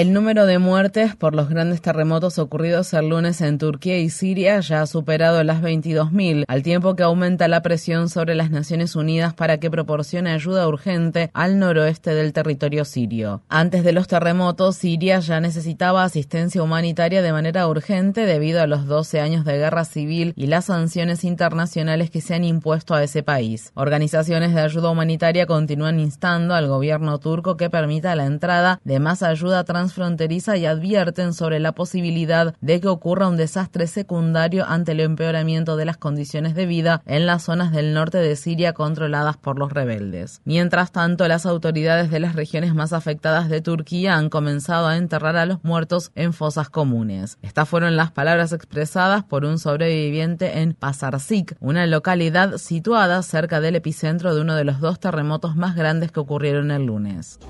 El número de muertes por los grandes terremotos ocurridos el lunes en Turquía y Siria ya ha superado las 22.000, al tiempo que aumenta la presión sobre las Naciones Unidas para que proporcione ayuda urgente al noroeste del territorio sirio. Antes de los terremotos, Siria ya necesitaba asistencia humanitaria de manera urgente debido a los 12 años de guerra civil y las sanciones internacionales que se han impuesto a ese país. Organizaciones de ayuda humanitaria continúan instando al gobierno turco que permita la entrada de más ayuda transfronteriza y advierten sobre la posibilidad de que ocurra un desastre secundario ante el empeoramiento de las condiciones de vida en las zonas del norte de Siria controladas por los rebeldes. Mientras tanto, las autoridades de las regiones más afectadas de Turquía han comenzado a enterrar a los muertos en fosas comunes. Estas fueron las palabras expresadas por un sobreviviente en Pasarsik, una localidad situada cerca del epicentro de uno de los dos terremotos más grandes que ocurrieron el lunes.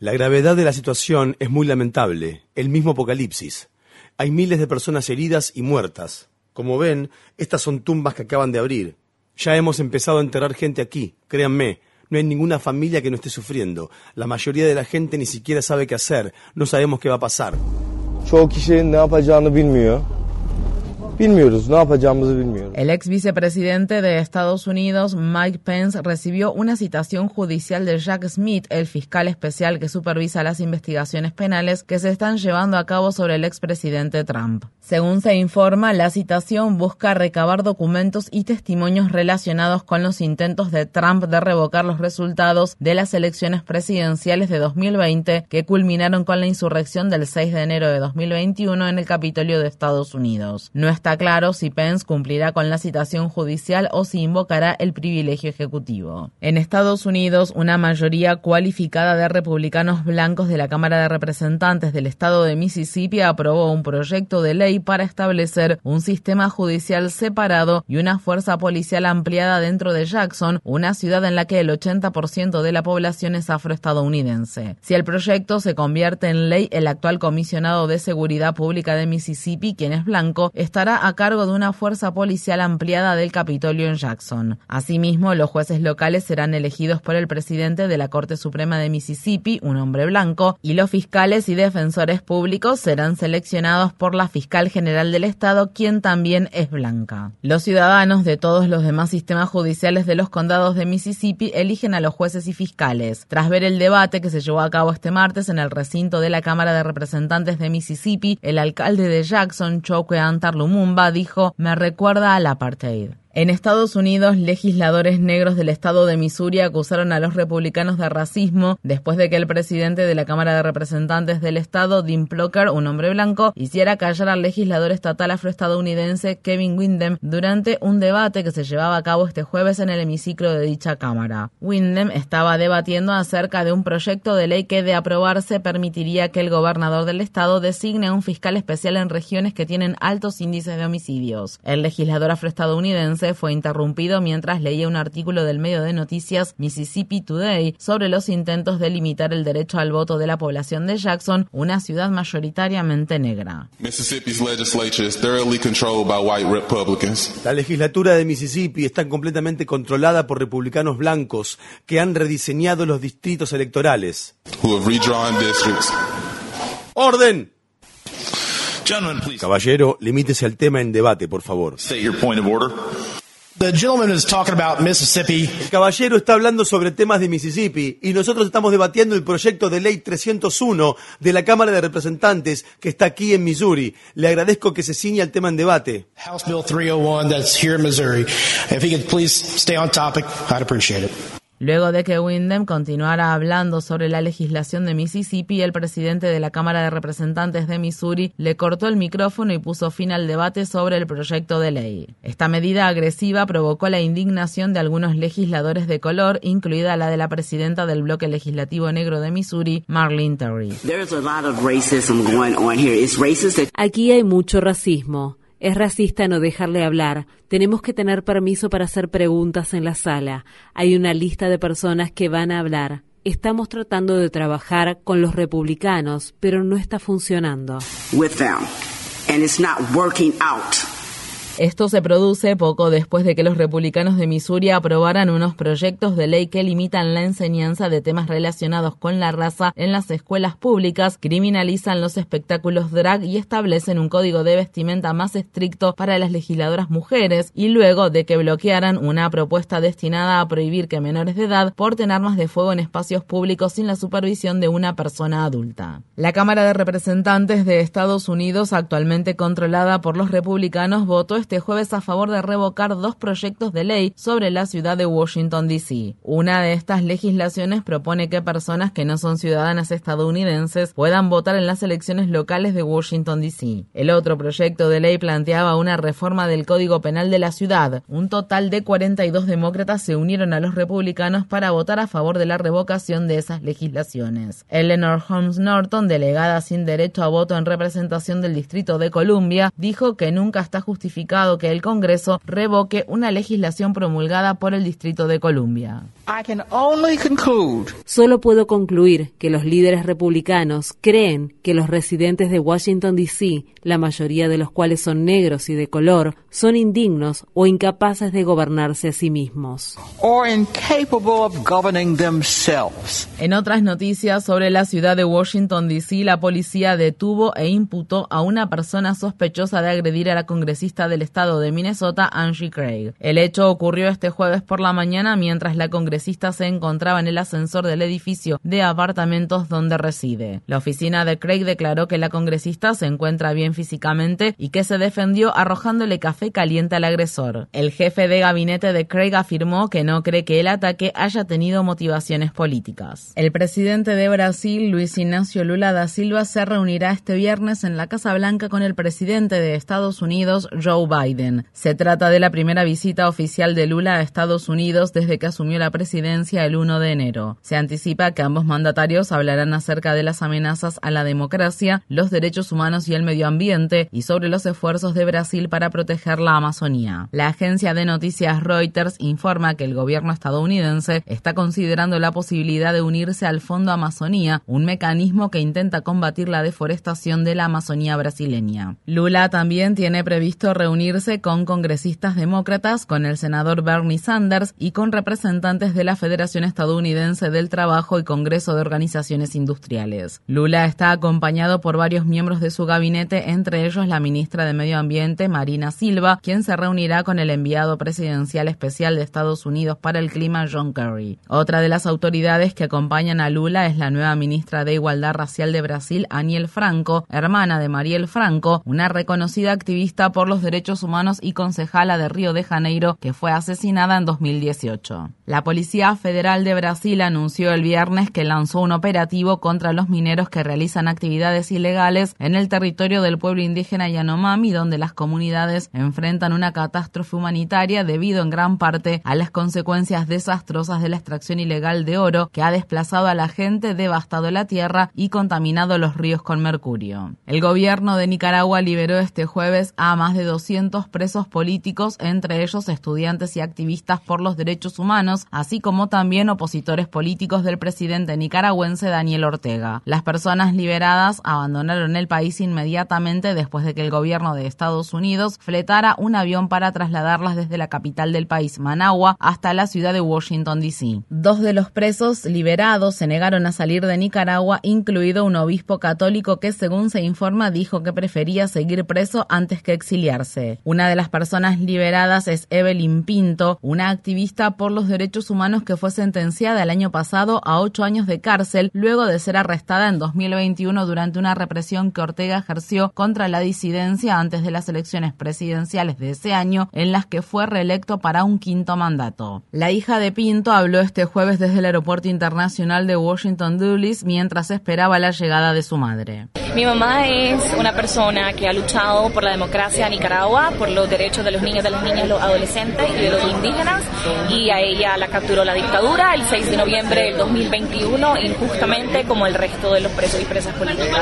La gravedad de la situación es muy lamentable, el mismo apocalipsis. Hay miles de personas heridas y muertas. Como ven, estas son tumbas que acaban de abrir. Ya hemos empezado a enterrar gente aquí, créanme, no hay ninguna familia que no esté sufriendo. La mayoría de la gente ni siquiera sabe qué hacer, no sabemos qué va a pasar. El ex vicepresidente de Estados Unidos, Mike Pence, recibió una citación judicial de Jack Smith, el fiscal especial que supervisa las investigaciones penales que se están llevando a cabo sobre el expresidente Trump. Según se informa, la citación busca recabar documentos y testimonios relacionados con los intentos de Trump de revocar los resultados de las elecciones presidenciales de 2020 que culminaron con la insurrección del 6 de enero de 2021 en el Capitolio de Estados Unidos. No está claro si Pence cumplirá con la citación judicial o si invocará el privilegio ejecutivo. En Estados Unidos, una mayoría cualificada de republicanos blancos de la Cámara de Representantes del estado de Mississippi aprobó un proyecto de ley para establecer un sistema judicial separado y una fuerza policial ampliada dentro de Jackson, una ciudad en la que el 80% de la población es afroestadounidense. Si el proyecto se convierte en ley, el actual comisionado de Seguridad Pública de Mississippi, quien es blanco, estará a cargo de una fuerza policial ampliada del Capitolio en Jackson. Asimismo, los jueces locales serán elegidos por el presidente de la Corte Suprema de Mississippi, un hombre blanco, y los fiscales y defensores públicos serán seleccionados por la fiscal general del Estado, quien también es blanca. Los ciudadanos de todos los demás sistemas judiciales de los condados de Mississippi eligen a los jueces y fiscales. Tras ver el debate que se llevó a cabo este martes en el recinto de la Cámara de Representantes de Mississippi, el alcalde de Jackson, Choque Antar Lumumba, dijo, me recuerda al apartheid. En Estados Unidos, legisladores negros del estado de Missouri acusaron a los republicanos de racismo después de que el presidente de la Cámara de Representantes del estado, Dean Plocker, un hombre blanco, hiciera callar al legislador estatal afroestadounidense Kevin Windem durante un debate que se llevaba a cabo este jueves en el hemiciclo de dicha Cámara. Windem estaba debatiendo acerca de un proyecto de ley que de aprobarse permitiría que el gobernador del estado designe a un fiscal especial en regiones que tienen altos índices de homicidios. El legislador afroestadounidense fue interrumpido mientras leía un artículo del medio de noticias Mississippi Today sobre los intentos de limitar el derecho al voto de la población de Jackson, una ciudad mayoritariamente negra. La legislatura de Mississippi está completamente controlada por republicanos blancos que han rediseñado los distritos electorales. ¡Orden! Caballero, limítese al tema en debate, por favor. El caballero está hablando sobre temas de Mississippi y nosotros estamos debatiendo el proyecto de ley 301 de la Cámara de Representantes que está aquí en Missouri. Le agradezco que se ciña al tema en debate. Luego de que Windham continuara hablando sobre la legislación de Mississippi, el presidente de la Cámara de Representantes de Missouri le cortó el micrófono y puso fin al debate sobre el proyecto de ley. Esta medida agresiva provocó la indignación de algunos legisladores de color, incluida la de la presidenta del bloque legislativo negro de Missouri, Marlene Terry. Aquí hay mucho racismo. Es racista no dejarle hablar. Tenemos que tener permiso para hacer preguntas en la sala. Hay una lista de personas que van a hablar. Estamos tratando de trabajar con los republicanos, pero no está funcionando. Esto se produce poco después de que los republicanos de Missouri aprobaran unos proyectos de ley que limitan la enseñanza de temas relacionados con la raza en las escuelas públicas, criminalizan los espectáculos drag y establecen un código de vestimenta más estricto para las legisladoras mujeres, y luego de que bloquearan una propuesta destinada a prohibir que menores de edad porten armas de fuego en espacios públicos sin la supervisión de una persona adulta. La Cámara de Representantes de Estados Unidos, actualmente controlada por los republicanos, votó este jueves a favor de revocar dos proyectos de ley sobre la ciudad de Washington, D.C. Una de estas legislaciones propone que personas que no son ciudadanas estadounidenses puedan votar en las elecciones locales de Washington, D.C. El otro proyecto de ley planteaba una reforma del Código Penal de la ciudad. Un total de 42 demócratas se unieron a los republicanos para votar a favor de la revocación de esas legislaciones. Eleanor Holmes Norton, delegada sin derecho a voto en representación del Distrito de Columbia, dijo que nunca está justificado que el Congreso revoque una legislación promulgada por el Distrito de Columbia. Solo puedo concluir que los líderes republicanos creen que los residentes de Washington, D.C., la mayoría de los cuales son negros y de color, son indignos o incapaces de gobernarse a sí mismos. En otras noticias sobre la ciudad de Washington, D.C., la policía detuvo e imputó a una persona sospechosa de agredir a la congresista del estado de Minnesota, Angie Craig. El hecho ocurrió este jueves por la mañana mientras la congresista se encontraba en el ascensor del edificio de apartamentos donde reside. La oficina de Craig declaró que la congresista se encuentra bien físicamente y que se defendió arrojándole café caliente al agresor. El jefe de gabinete de Craig afirmó que no cree que el ataque haya tenido motivaciones políticas. El presidente de Brasil, Luis Ignacio Lula da Silva, se reunirá este viernes en la Casa Blanca con el presidente de Estados Unidos, Joe Biden. Se trata de la primera visita oficial de Lula a Estados Unidos desde que asumió la presidencia el 1 de enero. Se anticipa que ambos mandatarios hablarán acerca de las amenazas a la democracia, los derechos humanos y el medio ambiente y sobre los esfuerzos de Brasil para proteger la Amazonía. La agencia de noticias Reuters informa que el gobierno estadounidense está considerando la posibilidad de unirse al Fondo Amazonía, un mecanismo que intenta combatir la deforestación de la Amazonía brasileña. Lula también tiene previsto reunirse con congresistas demócratas, con el senador Bernie Sanders y con representantes de la Federación Estadounidense del Trabajo y Congreso de Organizaciones Industriales. Lula está acompañado por varios miembros de su gabinete, entre ellos la ministra de Medio Ambiente, Marina Silva, quien se reunirá con el enviado presidencial especial de Estados Unidos para el clima, John Kerry. Otra de las autoridades que acompañan a Lula es la nueva ministra de Igualdad Racial de Brasil, Aniel Franco, hermana de Mariel Franco, una reconocida activista por los derechos humanos y concejala de Río de Janeiro, que fue asesinada en 2018. La Policía Federal de Brasil anunció el viernes que lanzó un operativo contra los mineros que realizan actividades ilegales en el territorio del pueblo indígena Yanomami, donde las comunidades enfrentan una catástrofe humanitaria debido en gran parte a las consecuencias desastrosas de la extracción ilegal de oro que ha desplazado a la gente, devastado la tierra y contaminado los ríos con mercurio. El gobierno de Nicaragua liberó este jueves a más de 200 presos políticos, entre ellos estudiantes y activistas por los derechos humanos, como también opositores políticos del presidente nicaragüense Daniel Ortega. Las personas liberadas abandonaron el país inmediatamente después de que el gobierno de Estados Unidos fletara un avión para trasladarlas desde la capital del país, Managua, hasta la ciudad de Washington, D.C. Dos de los presos liberados se negaron a salir de Nicaragua, incluido un obispo católico que, según se informa, dijo que prefería seguir preso antes que exiliarse. Una de las personas liberadas es Evelyn Pinto, una activista por los derechos humanos que fue sentenciada el año pasado a ocho años de cárcel luego de ser arrestada en 2021 durante una represión que Ortega ejerció contra la disidencia antes de las elecciones presidenciales de ese año en las que fue reelecto para un quinto mandato. La hija de Pinto habló este jueves desde el Aeropuerto Internacional de Washington Dulles mientras esperaba la llegada de su madre. Mi mamá es una persona que ha luchado por la democracia en Nicaragua, por los derechos de los niños, de las niñas, los adolescentes y de los indígenas y a ella la capturó la dictadura el 6 de noviembre del 2021 injustamente como el resto de los presos y presas políticas.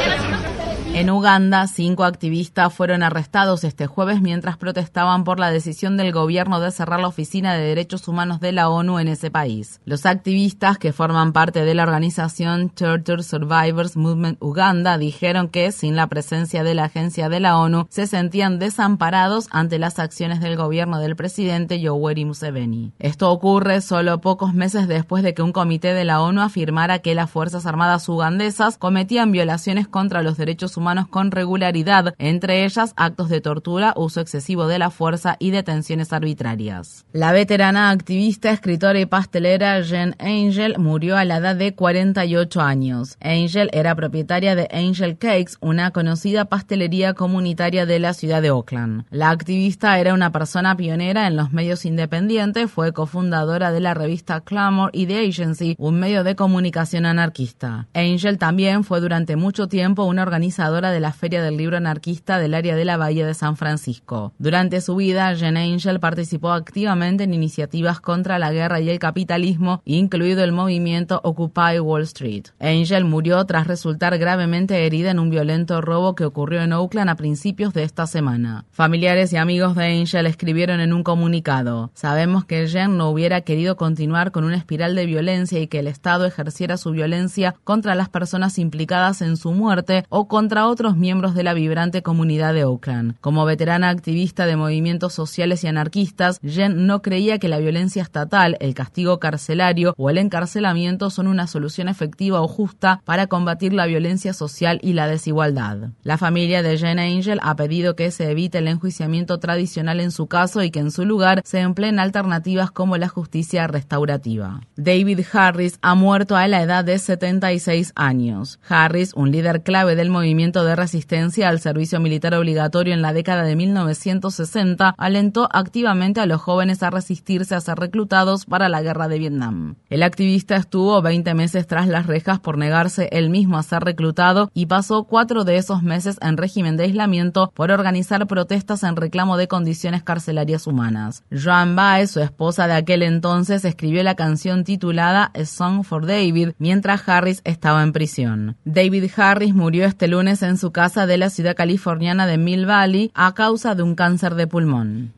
En Uganda, cinco activistas fueron arrestados este jueves mientras protestaban por la decisión del gobierno de cerrar la Oficina de Derechos Humanos de la ONU en ese país. Los activistas, que forman parte de la organización Torture Survivors Movement Uganda, dijeron que, sin la presencia de la agencia de la ONU, se sentían desamparados ante las acciones del gobierno del presidente Yoweri Museveni. Esto ocurre solo pocos meses después de que un comité de la ONU afirmara que las Fuerzas Armadas ugandesas cometían violaciones contra los derechos humanos con regularidad, entre ellas actos de tortura, uso excesivo de la fuerza y detenciones arbitrarias. La veterana activista, escritora y pastelera Jen Angel murió a la edad de 48 años. Angel era propietaria de Angel Cakes, una conocida pastelería comunitaria de la ciudad de Oakland. La activista era una persona pionera en los medios independientes, fue cofundadora de la revista Clamor y The Agency, un medio de comunicación anarquista. Angel también fue durante mucho tiempo una organizadora de la Feria del Libro Anarquista del área de la Bahía de San Francisco. Durante su vida, Jen Angel participó activamente en iniciativas contra la guerra y el capitalismo, incluido el movimiento Occupy Wall Street. Angel murió tras resultar gravemente herida en un violento robo que ocurrió en Oakland a principios de esta semana. Familiares y amigos de Angel escribieron en un comunicado, sabemos que Jen no hubiera querido continuar con una espiral de violencia y que el Estado ejerciera su violencia contra las personas implicadas en su muerte o contra otros miembros de la vibrante comunidad de Oakland. Como veterana activista de movimientos sociales y anarquistas, Jen no creía que la violencia estatal, el castigo carcelario o el encarcelamiento son una solución efectiva o justa para combatir la violencia social y la desigualdad. La familia de Jen Angel ha pedido que se evite el enjuiciamiento tradicional en su caso y que en su lugar se empleen alternativas como la justicia restaurativa. David Harris ha muerto a la edad de 76 años. Harris, un líder clave del movimiento de resistencia al servicio militar obligatorio en la década de 1960 alentó activamente a los jóvenes a resistirse a ser reclutados para la guerra de Vietnam. El activista estuvo 20 meses tras las rejas por negarse él mismo a ser reclutado y pasó cuatro de esos meses en régimen de aislamiento por organizar protestas en reclamo de condiciones carcelarias humanas. Joan Baez, su esposa de aquel entonces, escribió la canción titulada A Song for David mientras Harris estaba en prisión. David Harris murió este lunes en su casa de la ciudad californiana de Mill Valley a causa de un cáncer de pulmón.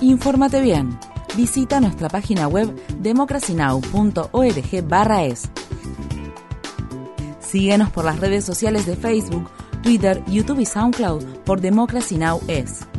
Infórmate bien. Visita nuestra página web democracynow.org/es. Síguenos por las redes sociales de Facebook, Twitter, YouTube y SoundCloud por Democracy Now! es.